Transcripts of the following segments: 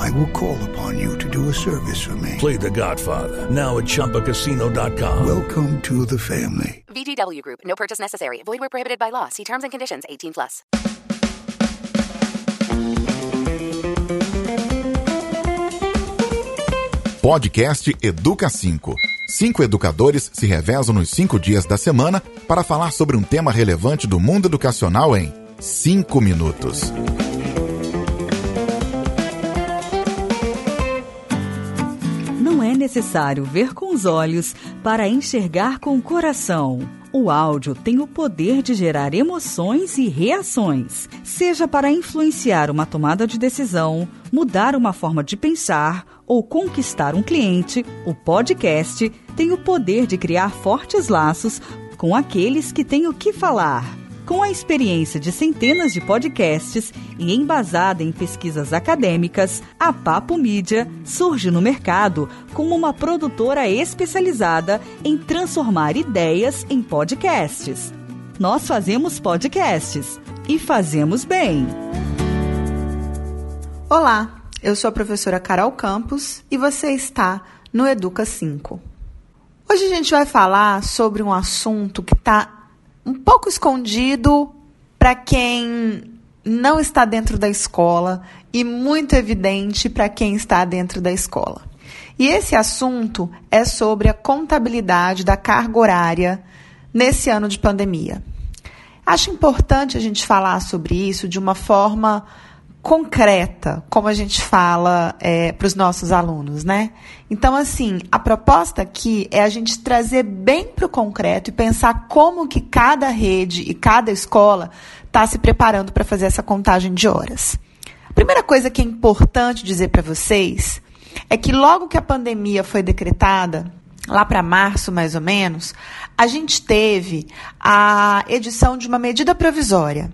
I will call upon you to do a service for me. Play The Godfather now at ChumbaCasino.com. Welcome to the family. VGW Group. No purchase necessary. Void where prohibited by law. See terms and conditions. 18 plus. Podcast Educa 5. Cinco educadores se revezam nos cinco dias da semana para falar sobre um tema relevante do mundo educacional em cinco minutos. Necessário ver com os olhos para enxergar com o coração. O áudio tem o poder de gerar emoções e reações, seja para influenciar uma tomada de decisão, mudar uma forma de pensar ou conquistar um cliente. O podcast tem o poder de criar fortes laços com aqueles que têm o que falar. Com a experiência de centenas de podcasts e embasada em pesquisas acadêmicas, a Papo Mídia surge no mercado como uma produtora especializada em transformar ideias em podcasts. Nós fazemos podcasts e fazemos bem. Olá, eu sou a professora Carol Campos e você está no Educa 5. Hoje a gente vai falar sobre um assunto que está um pouco escondido para quem não está dentro da escola e muito evidente para quem está dentro da escola. E esse assunto é sobre a contabilidade da carga horária nesse ano de pandemia. Acho importante a gente falar sobre isso de uma forma concreta, como a gente fala é, para os nossos alunos, né? Então, assim, a proposta aqui é a gente trazer bem para o concreto e pensar como que cada rede e cada escola está se preparando para fazer essa contagem de horas. A primeira coisa que é importante dizer para vocês é que logo que a pandemia foi decretada, lá para março mais ou menos, a gente teve a edição de uma medida provisória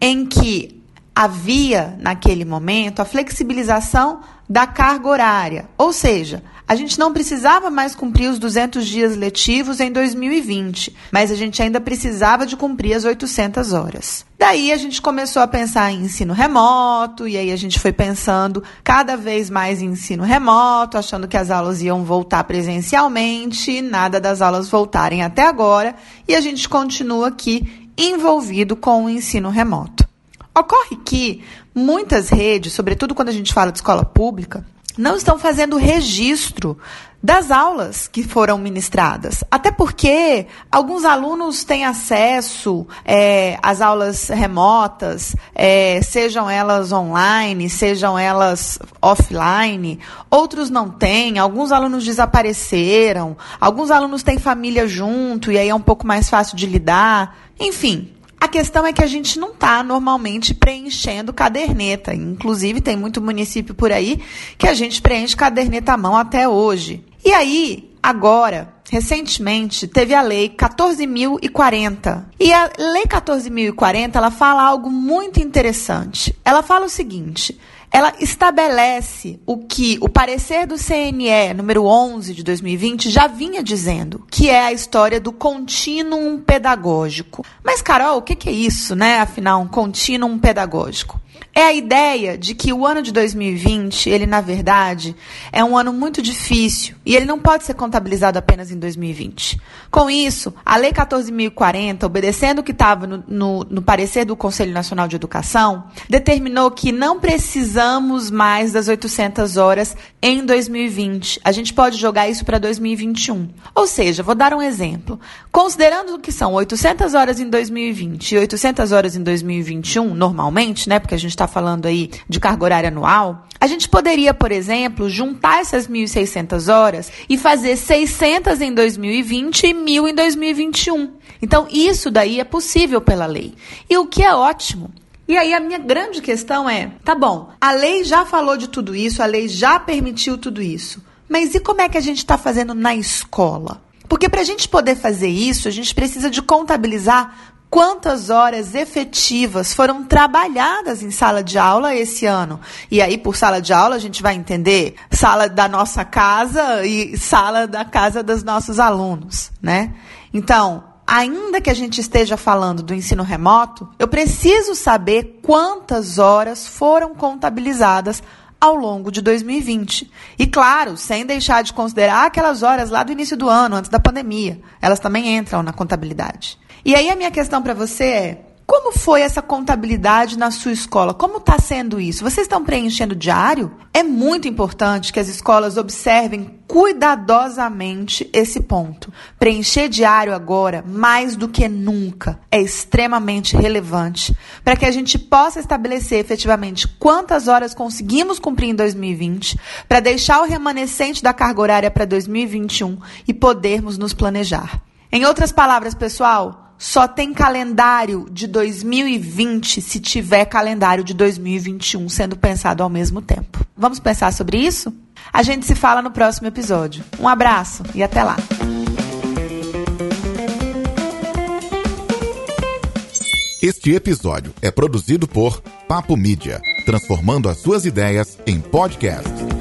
em que havia, naquele momento, a flexibilização da carga horária. Ou seja, a gente não precisava mais cumprir os 200 dias letivos em 2020, mas a gente ainda precisava de cumprir as 800 horas. Daí a gente começou a pensar em ensino remoto, e aí a gente foi pensando cada vez mais em ensino remoto, achando que as aulas iam voltar presencialmente, nada das aulas voltarem até agora, e a gente continua aqui envolvido com o ensino remoto. Ocorre que muitas redes, sobretudo quando a gente fala de escola pública, não estão fazendo registro das aulas que foram ministradas. Até porque alguns alunos têm acesso é, às aulas remotas, é, sejam elas online, sejam elas offline, outros não têm, alguns alunos desapareceram, alguns alunos têm família junto e aí é um pouco mais fácil de lidar. Enfim, a questão é que a gente não está normalmente preenchendo caderneta. Inclusive, tem muito município por aí que a gente preenche caderneta à mão até hoje. E aí, agora, recentemente, teve a lei 14.040. E a lei 14.040, ela fala algo muito interessante. Ela fala o seguinte: ela estabelece o que o parecer do CNE número 11 de 2020 já vinha dizendo, que é a história do contínuo pedagógico. Mas Carol, o que é isso, né? Afinal, um contínuo pedagógico. É a ideia de que o ano de 2020, ele na verdade, é um ano muito difícil e ele não pode ser contabilizado apenas em 2020. Com isso, a Lei 14.040, obedecendo o que estava no, no, no parecer do Conselho Nacional de Educação, determinou que não precisamos mais das 800 horas em 2020. A gente pode jogar isso para 2021. Ou seja, vou dar um exemplo. Considerando que são 800 horas em 2020 e 800 horas em 2021, normalmente, né, porque a gente está falando aí de carga horária anual, a gente poderia, por exemplo, juntar essas 1.600 horas e fazer 600 em 2020 e 1.000 em 2021. Então, isso daí é possível pela lei. E o que é ótimo. E aí a minha grande questão é, tá bom, a lei já falou de tudo isso, a lei já permitiu tudo isso. Mas e como é que a gente está fazendo na escola? Porque para a gente poder fazer isso, a gente precisa de contabilizar quantas horas efetivas foram trabalhadas em sala de aula esse ano. E aí, por sala de aula, a gente vai entender sala da nossa casa e sala da casa dos nossos alunos, né? Então, ainda que a gente esteja falando do ensino remoto, eu preciso saber quantas horas foram contabilizadas ao longo de 2020. E claro, sem deixar de considerar aquelas horas lá do início do ano, antes da pandemia. Elas também entram na contabilidade. E aí a minha questão para você é: como foi essa contabilidade na sua escola? Como está sendo isso? Vocês estão preenchendo diário? É muito importante que as escolas observem cuidadosamente esse ponto. Preencher diário agora, mais do que nunca, é extremamente relevante para que a gente possa estabelecer efetivamente quantas horas conseguimos cumprir em 2020, para deixar o remanescente da carga horária para 2021 e podermos nos planejar. Em outras palavras, pessoal, só tem calendário de 2020 se tiver calendário de 2021 sendo pensado ao mesmo tempo. Vamos pensar sobre isso? A gente se fala no próximo episódio. Um abraço e até lá. Este episódio é produzido por Papo Mídia, transformando as suas ideias em podcast.